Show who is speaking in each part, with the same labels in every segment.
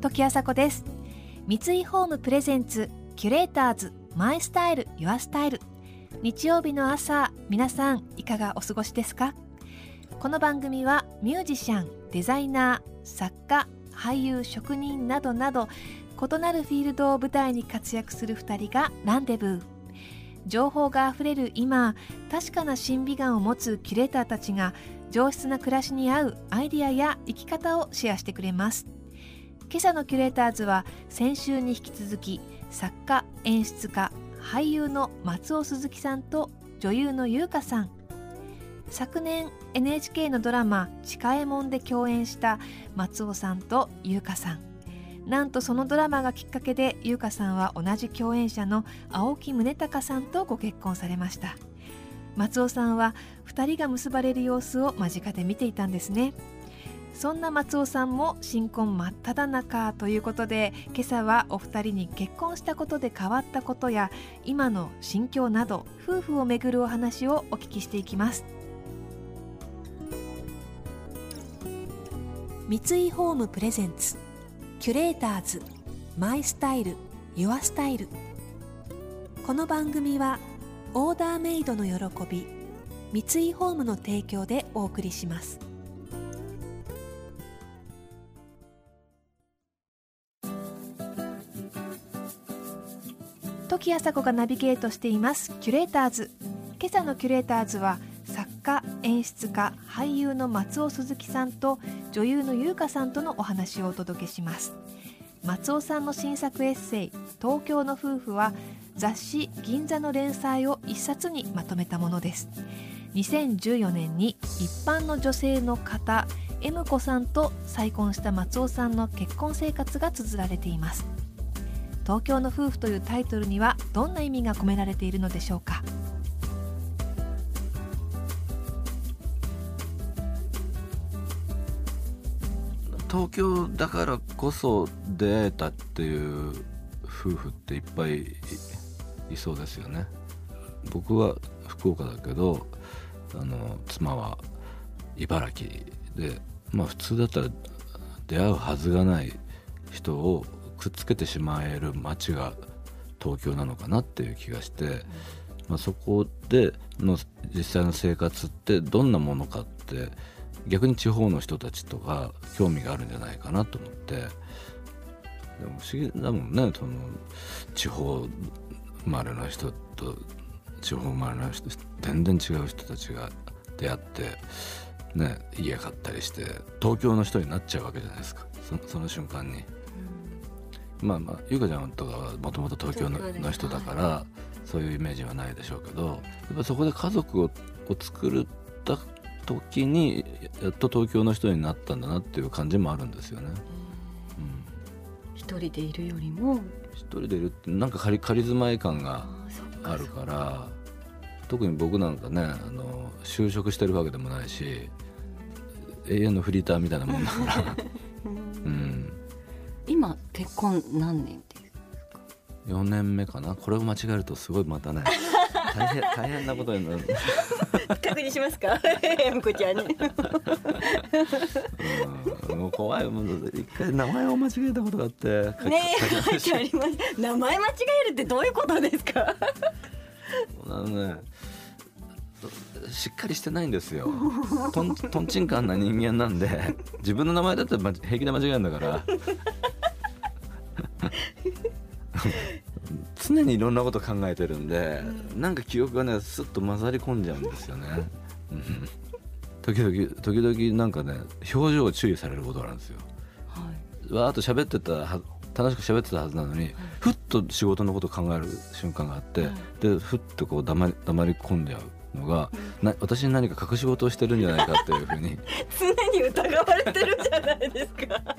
Speaker 1: 時あさこです。三井ホームプレゼンツキュレーターズマイスタイルユアスタイル。日曜日の朝皆さんいかがお過ごしですか？この番組はミュージシャンデザイナー作家俳優職人などなど異なるフィールドを舞台に活躍する2人がランデブー。情報があふれる今確かな審美眼を持つキュレーターたちが上質な暮らしに合うアイディアや生き方をシェアしてくれます。今朝のキュレーターズは先週に引き続き作家演出家俳優の松尾鈴木さんと女優の優香さん。昨年 NHK のドラマ「ちかえもん」で共演した松尾さんと優香さん。なんとそのドラマがきっかけで優香さんは同じ共演者の青木宗隆さんとご結婚されました。松尾さんは2人が結ばれる様子を間近で見ていたんですね。そんな松尾さんも新婚真っ只中ということで今朝はお二人に結婚したことで変わったことや今の心境など夫婦をめぐるお話をお聞きしていきます。三井ホームプレゼンツ。キュレーターズマイスタイルユアスタイル。この番組はオーダーメイドの喜び三井ホームの提供でお送りします。時あさこがナビゲートしていますキュレーターズ。今朝のキュレーターズは作家演出家俳優の松尾鈴木さんと女優の優香さんとのお話をお届けします。松尾さんの新作エッセイ「東京の夫婦」は雑誌「銀座」の連載を一冊にまとめたものです。2014年に一般の女性の方 M 子さんと再婚した松尾さんの結婚生活が綴られています。東京の夫婦というタイトルにはどんな意味が込められているのでしょうか？
Speaker 2: 東京だからこそ出会えたっていう夫婦っていっぱいいそうですよね。僕は福岡だけどあの妻は茨城でまあ普通だったら出会うはずがない人をくっつけてしまえる街が東京なのかなっていう気がして、まあ、そこでの実際の生活ってどんなものかって逆に地方の人たちとか興味があるんじゃないかなと思って。でも不思議だもんねその地方生まれの人と地方生まれの人全然違う人たちが出会ってね家買ったりして東京の人になっちゃうわけじゃないですか。その瞬間に。まあまあ優香ちゃんとかはもともと東京のの人だから、そういうイメージはないでしょうけどやっぱそこで家族をを作った時にやっと東京の人になったんだなっていう感じもあるんですよね。
Speaker 3: 一、うん、人でいるよりも。
Speaker 2: 一人でいるってなんか仮仮住まい感があるから特に僕なんかねあの就職してるわけでもないし永遠のフリーターみたいなもんだから。うん。
Speaker 3: 今結婚何年っていう
Speaker 2: 4年目かな？これを間違えるとすごいまたね大変大変なことになる
Speaker 3: 確認しますか？向こちゃんに。
Speaker 2: うんもう怖いもう一回名前を間違えたことがあって
Speaker 3: ねえ書いてあります。名前間違えるってどういうことですか？
Speaker 2: あのねしっかりしてないんですよ。とんとんちんかんな人間なんで自分の名前だったら平気で間違えるんだから常にいろんなこと考えてるんで、うん、なんか記憶がねすっと混ざり込んじゃうんですよね。時々時々なんかね表情を注意されることがあるんですよ。はい、わーっと喋ってたは楽しく喋ってたはずなのに、はい、ふっと仕事のことを考える瞬間があって、はい、でふっとこう黙り黙り込んじゃうのが、うん、な私に何か隠し事をしてるんじゃないかっていうふうに。
Speaker 3: 常に疑われてるじゃないですか。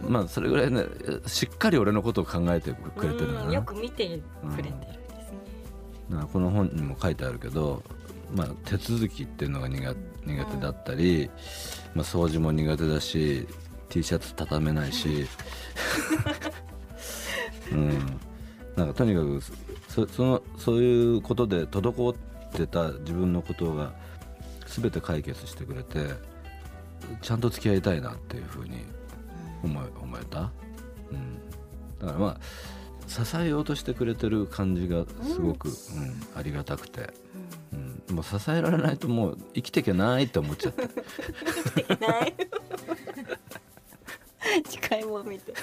Speaker 2: まあそれぐらいねしっかり俺のことを考えてくれてる
Speaker 3: な。よく見てくれてるんですね、
Speaker 2: うん、この本にも書いてあるけど、まあ、手続きっていうのが苦苦手だったり、まあ、掃除も苦手だし T シャツ畳めないし、うん、なんかとにかくそそのそういうことで滞ってた自分のことが全て解決してくれてちゃんと付き合いたいなっていうふうに思え思えた、うん、だからまあ支えようとしてくれてる感じがすごく、うん。ありがたくて、うん、もう支えられないともう生きていけないって思っちゃって。
Speaker 3: ない。近いもん見て。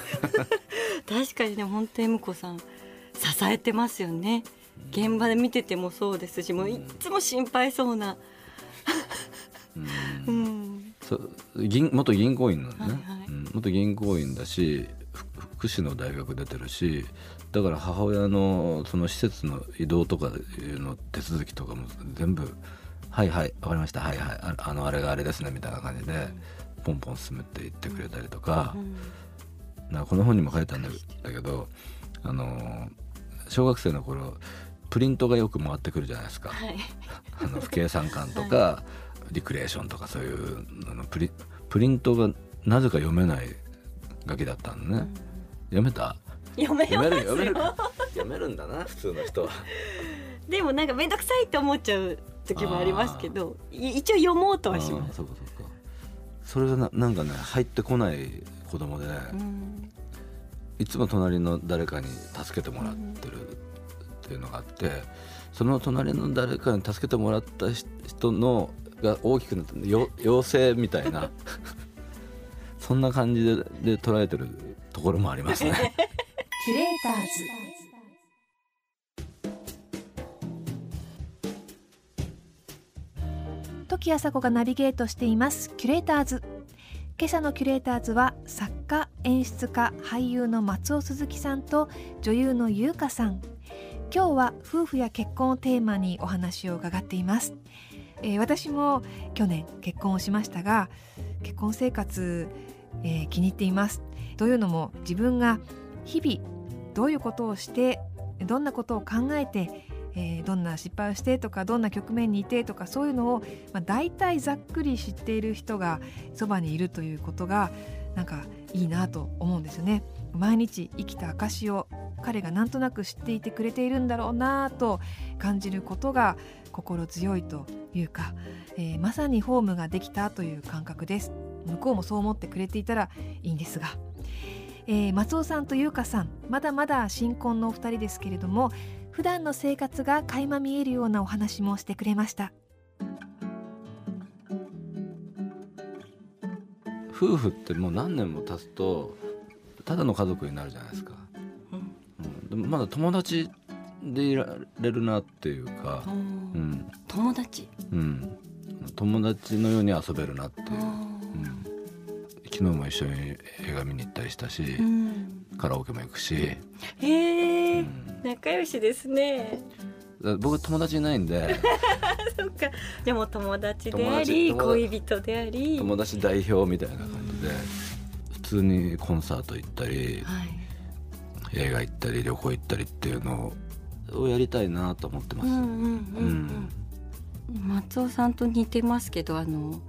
Speaker 3: 確かにね本当に向こさん支えてますよね。現場で見ててもそうですしもういっつも心配そうな、
Speaker 2: うん。
Speaker 3: うん、
Speaker 2: そう銀元銀行員なんだね、
Speaker 3: はいはい。
Speaker 2: うん、元銀行員だしふ福祉の大学出てるしだから母親のその施設の移動とかの手続きとかも全部「はいはいわかりました。はいはい。ああのあれがあれですね」みたいな感じでポンポン進めていってくれたりとか,、なこの本にも書いたんだけどあの小学生の頃プリントがよく回ってくるじゃないですか。
Speaker 3: はい。
Speaker 2: あの不計算館とか、リクレーションとかそういうあのプリプリントがなぜか読めないガキだったのね、読めた？
Speaker 3: 読め
Speaker 2: 読める読める。読めるんだな普通の人は。
Speaker 3: でもなんか面倒くさいって思っちゃう時もありますけどい一応読もうとはし
Speaker 2: あ
Speaker 3: ます、
Speaker 2: ーそうかそうか。それがななんかね入ってこない子供で、
Speaker 3: うん。
Speaker 2: いつも隣の誰かに助けてもらってるっていうのがあってその隣の誰かに助けてもらった人のが大きくなってよ妖精みたいなそんな感じでで捉えてるところもありますね。
Speaker 1: キュレーターズ。時あさこがナビゲートしています。キュレーターズ。今朝のキュレーターズは作家演出家俳優の松尾鈴木さんと女優の優香さん。今日は夫婦や結婚をテーマにお話を伺っています、えー私も去年結婚をしましたが結婚生活、えー気に入っていますというのも自分が日々どういうことをしてどんなことを考えて、えーどんな失敗をしてとかどんな局面にいてとかそういうのを、まあ、大体ざっくり知っている人がそばにいるということがなんかいいなと思うんですよね。毎日生きた証を彼がなんとなく知っていてくれているんだろうなと感じることが心強いというか、えーまさにホームができたという感覚です向こうもそう思ってくれていたらいいんですが。えー松尾さんと優香さんまだまだ新婚のお二人ですけれども普段の生活が垣間見えるようなお話もしてくれました。
Speaker 2: 夫婦ってもう何年も経つとただの家族になるじゃないですか、
Speaker 3: うん。
Speaker 2: うん、でもまだ友達でいられるなっていうか、うん。
Speaker 3: 友達？
Speaker 2: うん、友達のように遊べるなっていう、うん、昨日も一緒に映画見に行ったりしたし、
Speaker 3: うん。
Speaker 2: カラオケも行くし、
Speaker 3: へえ、
Speaker 2: うん。
Speaker 3: 仲良しですね。
Speaker 2: だ僕友達いないんで。
Speaker 3: そっか。でも友達であり恋人であり。
Speaker 2: 友達代表みたいな感じで普通にコンサート行ったり
Speaker 3: はい。
Speaker 2: 映画行ったり旅行行ったりっていうのをやりたいなと思ってます。
Speaker 3: 松尾さんと似てますけどあの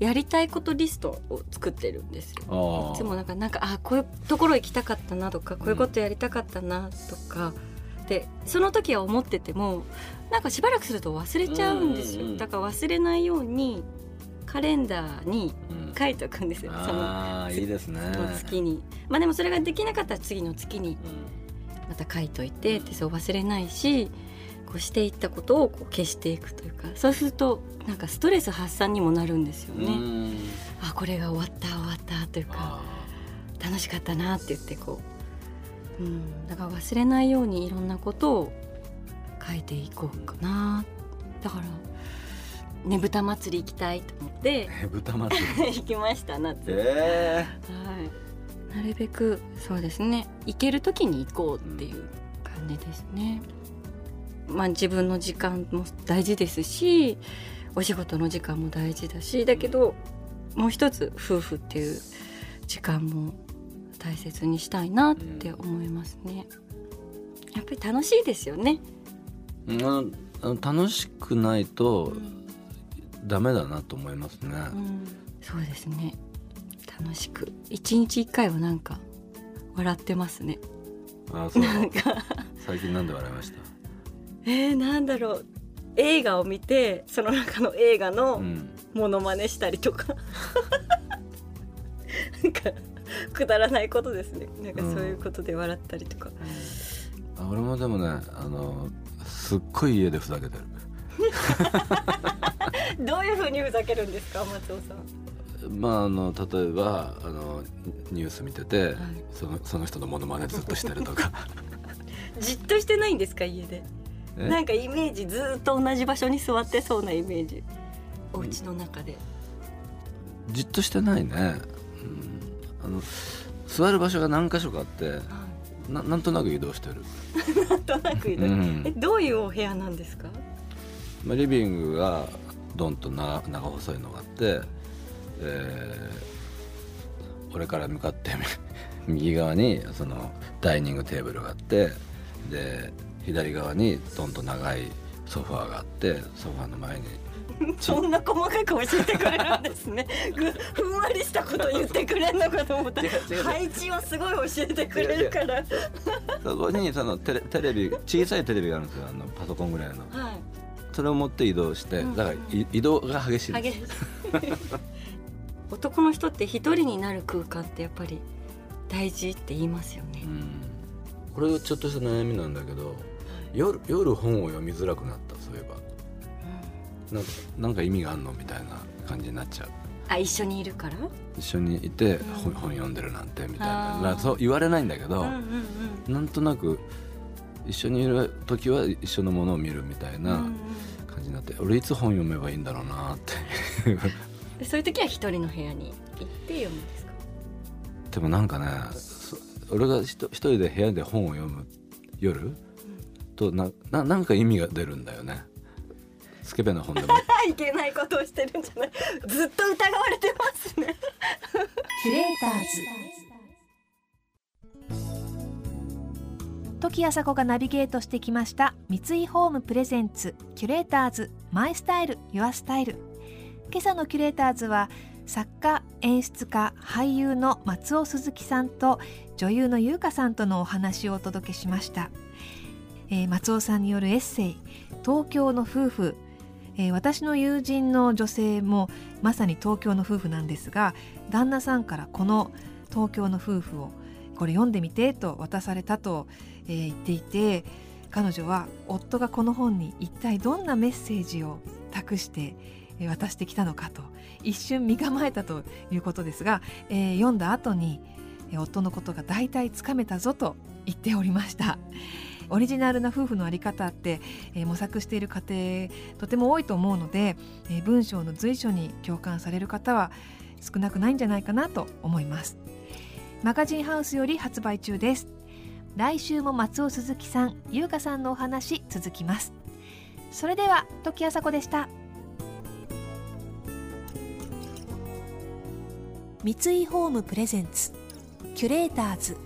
Speaker 3: やりたいことリストを作ってるんですよ。いつもなんかなんかあこういうところ行きたかったなとかこういうことやりたかったなとか、でその時は思っててもなんかしばらくすると忘れちゃうんですよ、
Speaker 2: うんうんうん。
Speaker 3: だから忘れないようにカレンダーに
Speaker 2: うん。
Speaker 3: 書いておくんですよ、その
Speaker 2: ああいいですね。
Speaker 3: その月に。まあでもそれができなかったら次の月にまた書いといてってそう忘れないしこうしていったことをこう消していくというかそうするとなんかストレス発散にもなるんですよ
Speaker 2: うん
Speaker 3: ね。
Speaker 2: うん
Speaker 3: あこれが終わった終わったというか
Speaker 2: あ
Speaker 3: 楽しかったなって言ってこう、うん、だから忘れないようにいろんなことを書いていこうかなだからねぶた祭り行きたいと思って
Speaker 2: ー豚祭り。
Speaker 3: 行きました夏。
Speaker 2: え
Speaker 3: はい、なるべくそうですね行ける時に行こうっていう感じですね。まあ自分の時間も大事ですしお仕事の時間も大事だしだけどもう一つ夫婦っていう時間も大切にしたいなって思いますね。やっぱり楽しいですよね。
Speaker 2: ーうん楽しくないとダメだなと思いますね。
Speaker 3: うん、そうですね楽しく一日一回はなんか笑ってますね。
Speaker 2: あーそう
Speaker 3: なんか
Speaker 2: 最近なんで笑いました？
Speaker 3: えー、なんだろう。映画を見てその中の映画
Speaker 2: う
Speaker 3: の
Speaker 2: ん。
Speaker 3: モノマネしたりとか、なんかくだらないことですね。なんかそういうことで笑ったりとか、
Speaker 2: あ俺もでもねあのすっごい家でふざけてる。
Speaker 3: どういうふうにふざけるんですか松尾さん。
Speaker 2: まああの例えばあのニュース見てて、
Speaker 3: い。
Speaker 2: そのその人のモノマネずっとしてるとか。
Speaker 3: じっとしてないんですか家で。
Speaker 2: え
Speaker 3: なんかイメージずーっと同じ場所に座ってそうなイメージ。お家の中で、
Speaker 2: じっとしてないね、うん、あの座る場所が何箇所かあってななんとなく移動してる、
Speaker 3: なんとなくいる、
Speaker 2: うん。
Speaker 3: えどういうお部屋なんですか？
Speaker 2: まあ、リビングがドンと長長細いのがあって、えー俺から向かってみ 右側にそのダイニングテーブルがあってで左側にドンと長いソファーがあってソファーの前に。
Speaker 3: そんな細かく教えてくれるんですね。ぐ ふんわりしたこと言ってくれるのかと思った。配置をすごい教えてくれるから。
Speaker 2: そこにそのテレテレビ小さいテレビがあるんですよ。あのパソコンぐらいの。
Speaker 3: はい。
Speaker 2: それを持って移動して
Speaker 3: うん。
Speaker 2: だからい移動が激しいです。
Speaker 3: 男の人って一人になる空間ってやっぱり大事って言いますよね。
Speaker 2: う、ん。これちょっとした悩みなんだけど夜夜本を読みづらくなったそういえば。なんかなんか意味があんのみたいな感じになっちゃう。
Speaker 3: あ一緒にいるから？
Speaker 2: 一緒にいて
Speaker 3: うん。
Speaker 2: 本本読んでるなんてみたいな。まあそう言われないんだけど、
Speaker 3: うんうん
Speaker 2: なんとなく一緒にいる時は一緒のものを見るみたい
Speaker 3: うんう
Speaker 2: なん。感じになって、俺いつ本読めばいいんだろうなって。
Speaker 3: で そういう時は一人の部屋に行って読むんですか？
Speaker 2: でもなんかねそ俺が一人で部屋で本を読む夜となななんか意味が出るんだよね。スケベな本でも。
Speaker 3: あ いけないことをしてるんじゃない。ずっと疑われてますね。
Speaker 1: キュレーターズ。時あさこがナビゲートしてきました。三井ホームプレゼンツ。キュレーターズ。マイスタイル。ユアスタイル。今朝のキュレーターズは作家演出家俳優の松尾鈴木さんと女優の優香さんとのお話をお届けしました、えー松尾さんによるエッセイ東京の夫婦、えー私の友人の女性もまさに東京の夫婦なんですが旦那さんからこの東京の夫婦をこれ読んでみてと渡されたと、えー言っていて彼女は夫がこの本に一体どんなメッセージを託して渡してきたのかと一瞬身構えたということですが、えー読んだ後に夫のことが大体つかめたぞと言っておりました。オリジナルな夫婦のあり方って、えー模索している家庭とても多いと思うので、えー文章の随所に共感される方は少なくないんじゃないかなと思います。マガジンハウスより発売中です。来週も松尾鈴木さん優香さんのお話続きます。それでは時あさこでした。三井ホームプレゼンツキュレーターズ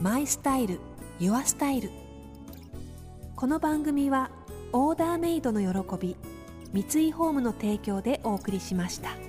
Speaker 1: マイスタイルユアスタイル。この番組はオーダーメイドの喜び三井ホームの提供でお送りしました。